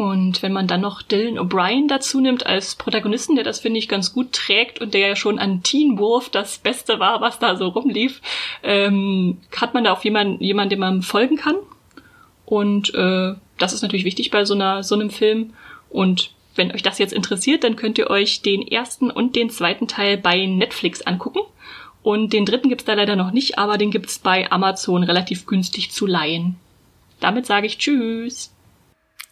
Speaker 6: Und wenn man dann noch Dylan O'Brien dazu nimmt als Protagonisten, der das, finde ich, ganz gut trägt und der ja schon an Teen Wolf das Beste war, was da so rumlief, ähm, hat man da auch jemanden, jemanden, dem man folgen kann. Und äh, das ist natürlich wichtig bei so, einer, so einem Film. Und wenn euch das jetzt interessiert, dann könnt ihr euch den ersten und den zweiten Teil bei Netflix angucken. Und den dritten gibt's da leider noch nicht, aber den gibt's bei Amazon relativ günstig zu leihen. Damit sage ich Tschüss.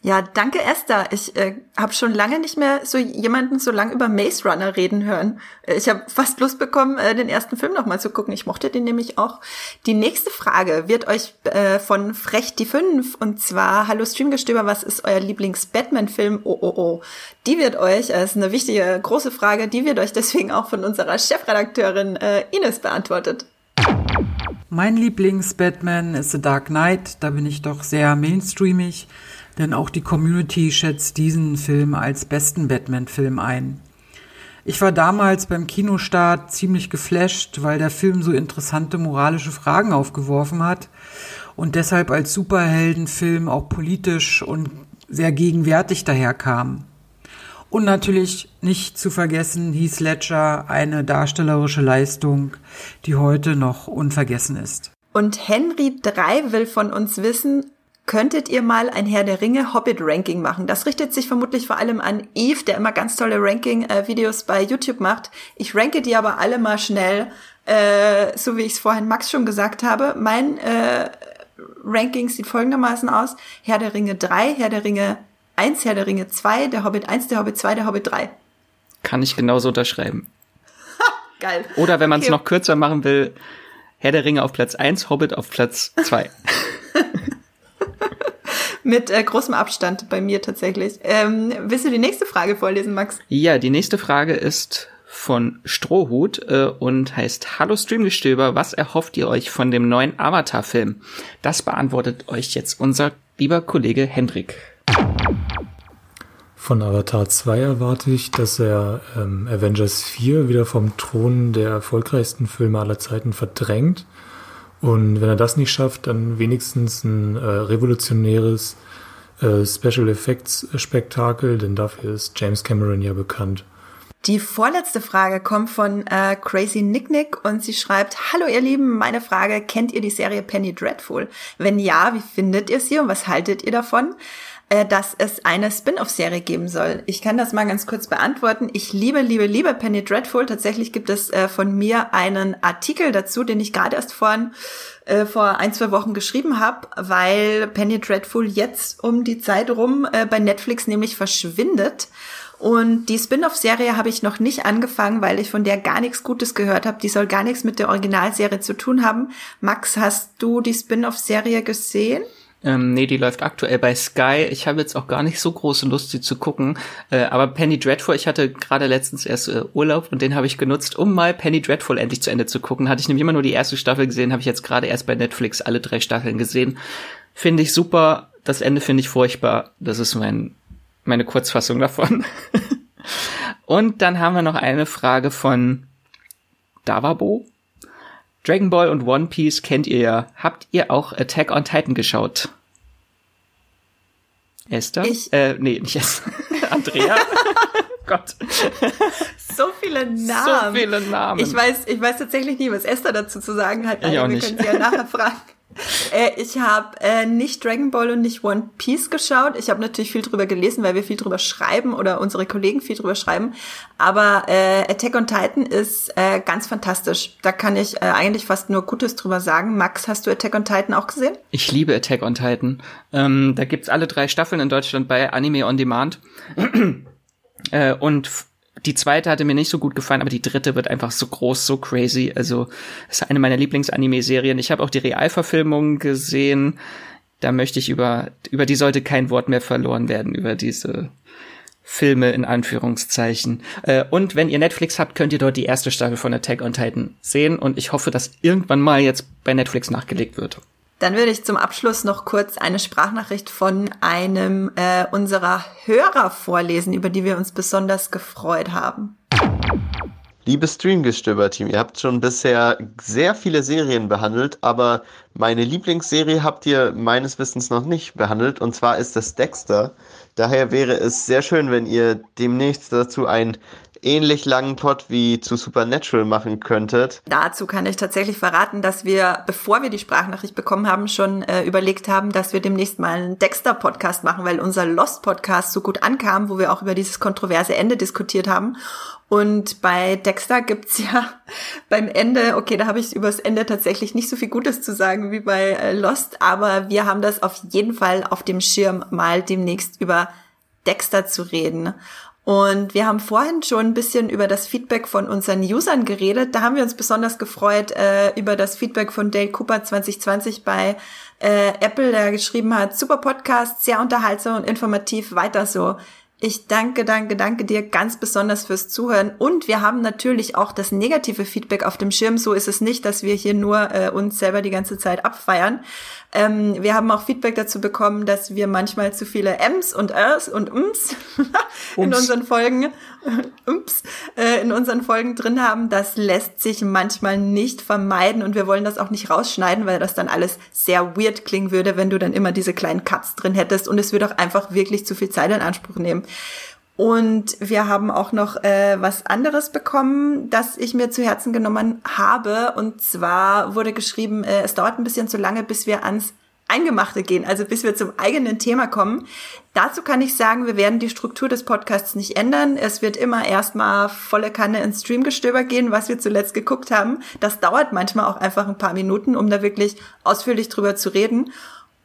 Speaker 1: Ja, danke Esther. Ich äh, habe schon lange nicht mehr so jemanden so lang über Maze Runner reden hören. Äh, Ich habe fast Lust bekommen, äh, den ersten Film nochmal zu gucken. Ich mochte den nämlich auch. Die nächste Frage wird euch äh, von Frech die 5 und zwar Hallo Streamgestöber, was ist euer Lieblings-Batman-Film? Oh, oh, oh. Die wird euch, äh, ist eine wichtige, große Frage, die wird euch deswegen auch von unserer Chefredakteurin äh, Ines beantwortet.
Speaker 7: Mein Lieblings-Batman ist The Dark Knight. Da bin ich doch sehr mainstreamig, denn auch die Community schätzt diesen Film als besten Batman-Film ein. Ich war damals beim Kinostart ziemlich geflasht, weil der Film so interessante moralische Fragen aufgeworfen hat und deshalb als Superheldenfilm auch politisch und sehr gegenwärtig daherkam. Und natürlich nicht zu vergessen Heath Ledger, eine darstellerische Leistung, die heute noch unvergessen ist.
Speaker 1: Und Henry 3 will von uns wissen, könntet ihr mal ein Herr der Ringe Hobbit-Ranking machen. Das richtet sich vermutlich vor allem an Eve, der immer ganz tolle Ranking-Videos bei YouTube macht. Ich ranke die aber alle mal schnell, äh, so wie ich es vorhin Max schon gesagt habe. Mein äh, Ranking sieht folgendermaßen aus. Herr der Ringe 3, Herr der Ringe 1, Herr der Ringe 2, der Hobbit 1, der Hobbit 2, der Hobbit 3.
Speaker 2: Kann ich genauso unterschreiben.
Speaker 1: Geil.
Speaker 2: Oder wenn man es
Speaker 1: Okay.
Speaker 2: noch kürzer machen will, Herr der Ringe auf Platz 1, Hobbit auf Platz 2.
Speaker 1: Mit äh, großem Abstand bei mir tatsächlich. Ähm, willst du die nächste Frage vorlesen, Max?
Speaker 2: Ja, die nächste Frage ist von Strohhut äh, und heißt Hallo Streamgestöber, was erhofft ihr euch von dem neuen Avatar-Film? Das beantwortet euch jetzt unser lieber Kollege Hendrik.
Speaker 8: Von Avatar 2 erwarte ich, dass er ähm, Avengers 4 wieder vom Thron der erfolgreichsten Filme aller Zeiten verdrängt. Und wenn er das nicht schafft, dann wenigstens ein äh, revolutionäres äh, Special Effects Spektakel, denn dafür ist James Cameron ja bekannt.
Speaker 1: Die vorletzte Frage kommt von äh, Crazy Nick Nick und sie schreibt, Hallo ihr Lieben, meine Frage, kennt ihr die Serie Penny Dreadful? Wenn ja, wie findet ihr sie und was haltet ihr davon? Äh, dass es eine Spin-off-Serie geben soll. Ich kann das mal ganz kurz beantworten. Ich liebe, liebe, liebe Penny Dreadful. Tatsächlich gibt es äh, von mir einen Artikel dazu, den ich gerade erst vorhin, äh, vor ein, zwei Wochen geschrieben habe, weil Penny Dreadful jetzt um die Zeit rum äh, bei Netflix nämlich verschwindet. Und die Spin-off-Serie habe ich noch nicht angefangen, weil ich von der gar nichts Gutes gehört habe. Die soll gar nichts mit der Originalserie zu tun haben. Max, hast du die Spin-off-Serie gesehen?
Speaker 2: Ähm, nee, die läuft aktuell bei Sky. Ich habe jetzt auch gar nicht so große Lust, sie zu gucken. Äh, aber Penny Dreadful, ich hatte gerade letztens erst äh, Urlaub und den habe ich genutzt, um mal Penny Dreadful endlich zu Ende zu gucken. Hatte ich nämlich immer nur die erste Staffel gesehen, habe ich jetzt gerade erst bei Netflix alle drei Staffeln gesehen. Finde ich super. Das Ende finde ich furchtbar. Das ist mein, meine Kurzfassung davon. und dann haben wir noch eine Frage von Davabo. Dragon Ball und One Piece kennt ihr ja. Habt ihr auch Attack on Titan geschaut? Esther?
Speaker 1: Ich-
Speaker 2: Äh, nee, nicht Esther. Andrea? Gott.
Speaker 1: So viele Namen.
Speaker 2: So viele Namen.
Speaker 1: Ich weiß, ich weiß tatsächlich nie, was Esther dazu zu sagen hat.
Speaker 2: Ich
Speaker 1: Also
Speaker 2: auch
Speaker 1: wir
Speaker 2: nicht.
Speaker 1: können sie ja nachher fragen. Äh, ich habe äh, nicht Dragon Ball und nicht One Piece geschaut. Ich habe natürlich viel drüber gelesen, weil wir viel drüber schreiben oder unsere Kollegen viel drüber schreiben. Aber äh, Attack on Titan ist äh, ganz fantastisch. Da kann ich äh, eigentlich fast nur Gutes drüber sagen. Max, hast du Attack on Titan auch gesehen?
Speaker 2: Ich liebe Attack on Titan. Ähm, da gibt's alle drei Staffeln in Deutschland bei Anime on Demand. äh, und die zweite hatte mir nicht so gut gefallen, aber die dritte wird einfach so groß, so crazy. Also ist eine meiner Lieblings-Anime-Serien. Ich habe auch die Realverfilmung gesehen. Da möchte ich über über die sollte kein Wort mehr verloren werden über diese Filme in Anführungszeichen. Äh, und wenn ihr Netflix habt, könnt ihr dort die erste Staffel von Attack on Titan sehen. Und ich hoffe, dass irgendwann mal jetzt bei Netflix nachgelegt wird.
Speaker 1: Dann würde ich zum Abschluss noch kurz eine Sprachnachricht von einem äh, unserer Hörer vorlesen, über die wir uns besonders gefreut haben.
Speaker 9: Liebes Streamgestöber-Team, ihr habt schon bisher sehr viele Serien behandelt, aber meine Lieblingsserie habt ihr meines Wissens noch nicht behandelt, und zwar ist das Dexter. Daher wäre es sehr schön, wenn ihr demnächst dazu einen ähnlich langen Pod wie zu Supernatural machen könntet.
Speaker 1: Dazu kann ich tatsächlich verraten, dass wir, bevor wir die Sprachnachricht bekommen haben, schon äh, überlegt haben, dass wir demnächst mal einen Dexter-Podcast machen, weil unser Lost-Podcast so gut ankam, wo wir auch über dieses kontroverse Ende diskutiert haben. Und bei Dexter gibt's ja beim Ende, okay, da habe ich übers Ende tatsächlich nicht so viel Gutes zu sagen wie bei äh, Lost, aber wir haben das auf jeden Fall auf dem Schirm, mal demnächst über Dexter zu reden. Und wir haben vorhin schon ein bisschen über das Feedback von unseren Usern geredet. Da haben wir uns besonders gefreut äh, über das Feedback von Dale Cooper 2020 bei äh, Apple, der geschrieben hat, super Podcast, sehr unterhaltsam und informativ, weiter so. Ich danke, danke, danke dir ganz besonders fürs Zuhören. Und wir haben natürlich auch das negative Feedback auf dem Schirm. So ist es nicht, dass wir hier nur äh, uns selber die ganze Zeit abfeiern. Ähm, wir haben auch Feedback dazu bekommen, dass wir manchmal zu viele Ms und Rs und Ms in unseren Folgen, Ums, äh, in unseren Folgen drin haben. Das lässt sich manchmal nicht vermeiden und wir wollen das auch nicht rausschneiden, weil das dann alles sehr weird klingen würde, wenn du dann immer diese kleinen Cuts drin hättest und es würde auch einfach wirklich zu viel Zeit in Anspruch nehmen. Und wir haben auch noch äh, was anderes bekommen, das ich mir zu Herzen genommen habe. Und zwar wurde geschrieben, äh, es dauert ein bisschen zu lange, bis wir ans Eingemachte gehen, also bis wir zum eigenen Thema kommen. Dazu kann ich sagen, wir werden die Struktur des Podcasts nicht ändern. Es wird immer erstmal volle Kanne ins Streamgestöber gehen, was wir zuletzt geguckt haben. Das dauert manchmal auch einfach ein paar Minuten, um da wirklich ausführlich drüber zu reden.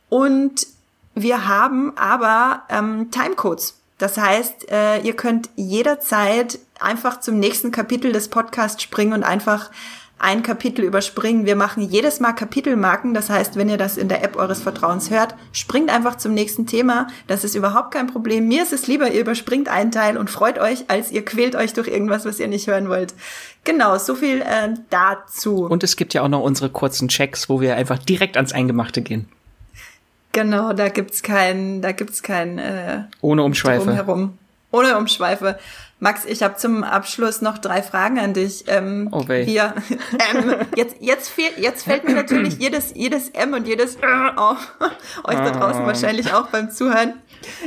Speaker 1: Und wir haben aber ähm, Timecodes. Das heißt, äh, ihr könnt jederzeit einfach zum nächsten Kapitel des Podcasts springen und einfach ein Kapitel überspringen. Wir machen jedes Mal Kapitelmarken. Das heißt, wenn ihr das in der App eures Vertrauens hört, springt einfach zum nächsten Thema. Das ist überhaupt kein Problem. Mir ist es lieber, ihr überspringt einen Teil und freut euch, als ihr quält euch durch irgendwas, was ihr nicht hören wollt. Genau, so viel äh, dazu.
Speaker 2: Und es gibt ja auch noch unsere kurzen Checks, wo wir einfach direkt ans Eingemachte gehen.
Speaker 1: Genau, da gibt's kein, da gibt's kein äh,
Speaker 2: ohne Umschweife.
Speaker 1: Drumherum. Ohne Umschweife. Max, ich habe zum Abschluss noch drei Fragen an dich. Ähm,
Speaker 2: oh weh.
Speaker 1: Wir, ähm, jetzt, jetzt, fehlt, jetzt fällt mir natürlich jedes, jedes M und jedes äh auf. Euch da draußen wahrscheinlich auch beim Zuhören.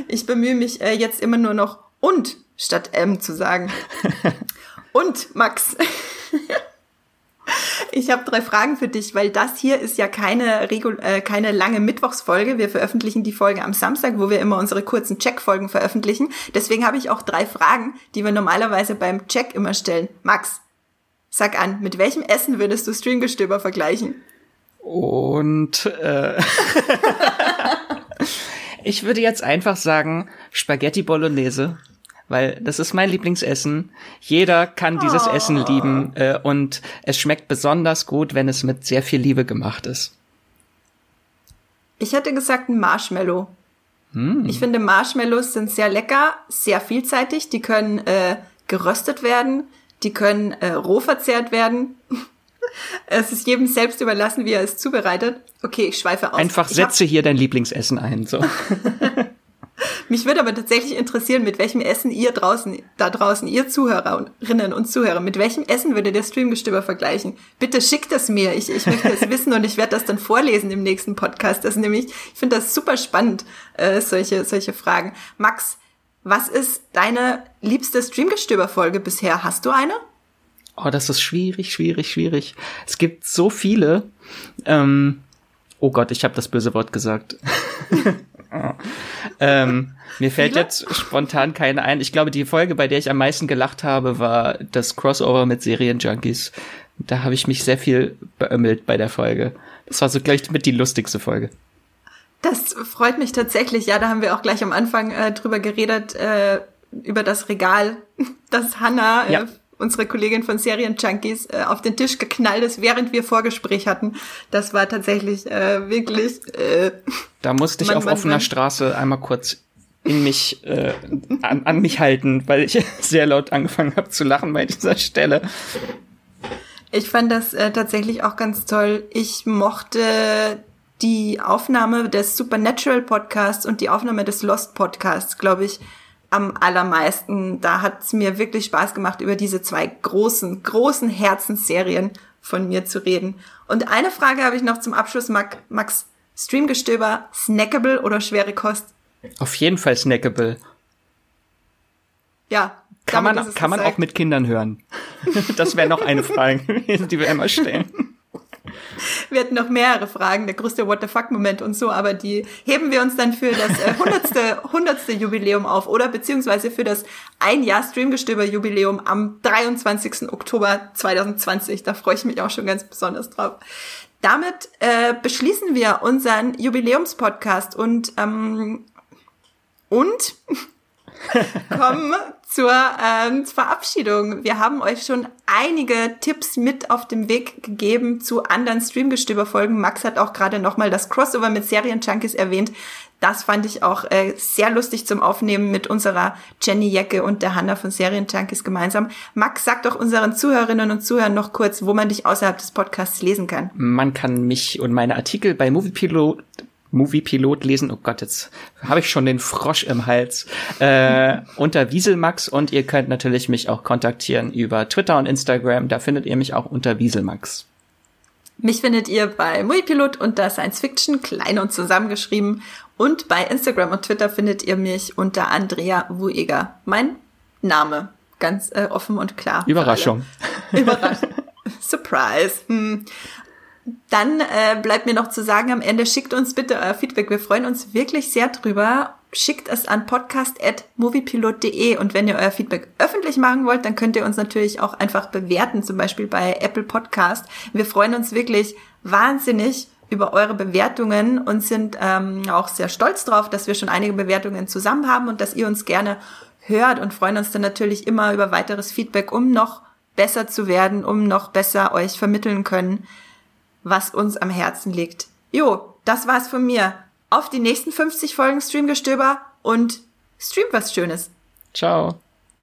Speaker 1: Ich bemühe mich äh, jetzt immer nur noch und statt M zu sagen. Und Max. Ich habe drei Fragen für dich, weil das hier ist ja keine, Regul äh, keine lange Mittwochsfolge. Wir veröffentlichen die Folge am Samstag, wo wir immer unsere kurzen Check-Folgen veröffentlichen. Deswegen habe ich auch drei Fragen, die wir normalerweise beim Check immer stellen. Max, sag an, mit welchem Essen würdest du Streamgestöber vergleichen?
Speaker 2: Und äh, ich würde jetzt einfach sagen Spaghetti Bolognese weil das ist mein Lieblingsessen. Jeder kann dieses oh. Essen lieben äh, und es schmeckt besonders gut, wenn es mit sehr viel Liebe gemacht ist.
Speaker 1: Ich hätte gesagt ein Marshmallow. Hm. Ich finde Marshmallows sind sehr lecker, sehr vielseitig. Die können äh, geröstet werden, die können äh, roh verzehrt werden. es ist jedem selbst überlassen, wie er es zubereitet. Okay, ich schweife aus.
Speaker 2: Einfach setze hier dein Lieblingsessen ein. So.
Speaker 1: Mich würde aber tatsächlich interessieren, mit welchem Essen ihr draußen, da draußen, ihr Zuhörerinnen und Zuhörer, mit welchem Essen würde der Streamgestöber vergleichen? Bitte schickt es mir. Ich, ich möchte es wissen und ich werde das dann vorlesen im nächsten Podcast. Das ist nämlich, ich finde das super spannend, äh, solche, solche Fragen. Max, was ist deine liebste Streamgestöber-Folge bisher? Hast du eine?
Speaker 2: Oh, das ist schwierig, schwierig, schwierig. Es gibt so viele. Ähm, oh Gott, ich habe das böse Wort gesagt. ähm, mir fällt Viele? jetzt spontan keine ein. Ich glaube, die Folge, bei der ich am meisten gelacht habe, war das Crossover mit Serienjunkies. Da habe ich mich sehr viel beömmelt bei der Folge. Das war so gleich mit die lustigste Folge.
Speaker 1: Das freut mich tatsächlich. Ja, da haben wir auch gleich am Anfang äh, drüber geredet, äh, über das Regal, das Hannah äh, ja unsere Kollegin von Serienjunkies äh, auf den Tisch geknallt ist, während wir Vorgespräch hatten. Das war tatsächlich äh, wirklich. Äh,
Speaker 2: da musste ich man, auf man, offener man. Straße einmal kurz in mich äh, an, an mich halten, weil ich sehr laut angefangen habe zu lachen bei dieser Stelle.
Speaker 1: Ich fand das äh, tatsächlich auch ganz toll. Ich mochte die Aufnahme des Supernatural Podcasts und die Aufnahme des Lost Podcasts, glaube ich, am allermeisten. Da hat es mir wirklich Spaß gemacht, über diese zwei großen, großen Herzensserien von mir zu reden. Und eine Frage habe ich noch zum Abschluss, Max. Streamgestöber, snackable oder schwere Kost?
Speaker 2: Auf jeden Fall snackable.
Speaker 1: Ja.
Speaker 2: Kann man, kann man auch mit Kindern hören. das wäre noch eine Frage die wir immer stellen.
Speaker 1: Wir hatten noch mehrere Fragen, der größte What the fuck-Moment und so, aber die heben wir uns dann für das äh, 100. 100. Jubiläum auf oder beziehungsweise für das ein Jahr Streamgestöber-Jubiläum am 23. Oktober 2020. Da freue ich mich auch schon ganz besonders drauf. Damit äh, beschließen wir unseren Jubiläumspodcast und ähm, und kommen zur ähm, Verabschiedung. Wir haben euch schon einige Tipps mit auf dem Weg gegeben zu anderen Streamgestöber-Folgen. Max hat auch gerade nochmal das Crossover mit Serien-Junkies erwähnt. Das fand ich auch äh, sehr lustig zum Aufnehmen mit unserer Jenny Jecke und der Hanna von Serienjunkies gemeinsam. Max, sag doch unseren Zuhörerinnen und Zuhörern noch kurz, wo man dich außerhalb des Podcasts lesen kann.
Speaker 2: Man kann mich und meine Artikel bei Moviepilot Moviepilot lesen. Oh Gott, jetzt habe ich schon den Frosch im Hals. Äh, unter Wieselmax und ihr könnt natürlich mich auch kontaktieren über Twitter und Instagram. Da findet ihr mich auch unter Wieselmax.
Speaker 1: Mich findet ihr bei Moviepilot unter Science Fiction, klein und zusammengeschrieben. Und bei Instagram und Twitter findet ihr mich unter Andrea Wueger. Mein Name. Ganz äh, offen und klar.
Speaker 2: Überraschung.
Speaker 1: Überraschung. Surprise. Hm. Dann äh, bleibt mir noch zu sagen, am Ende schickt uns bitte euer Feedback. Wir freuen uns wirklich sehr drüber. Schickt es an podcast.moviepilot.de und wenn ihr euer Feedback öffentlich machen wollt, dann könnt ihr uns natürlich auch einfach bewerten, zum Beispiel bei Apple Podcast. Wir freuen uns wirklich wahnsinnig über eure Bewertungen und sind ähm, auch sehr stolz drauf, dass wir schon einige Bewertungen zusammen haben und dass ihr uns gerne hört und freuen uns dann natürlich immer über weiteres Feedback, um noch besser zu werden, um noch besser euch vermitteln können, was uns am Herzen liegt. Jo, das war's von mir. Auf die nächsten 50 Folgen Streamgestöber und stream was Schönes.
Speaker 2: Ciao.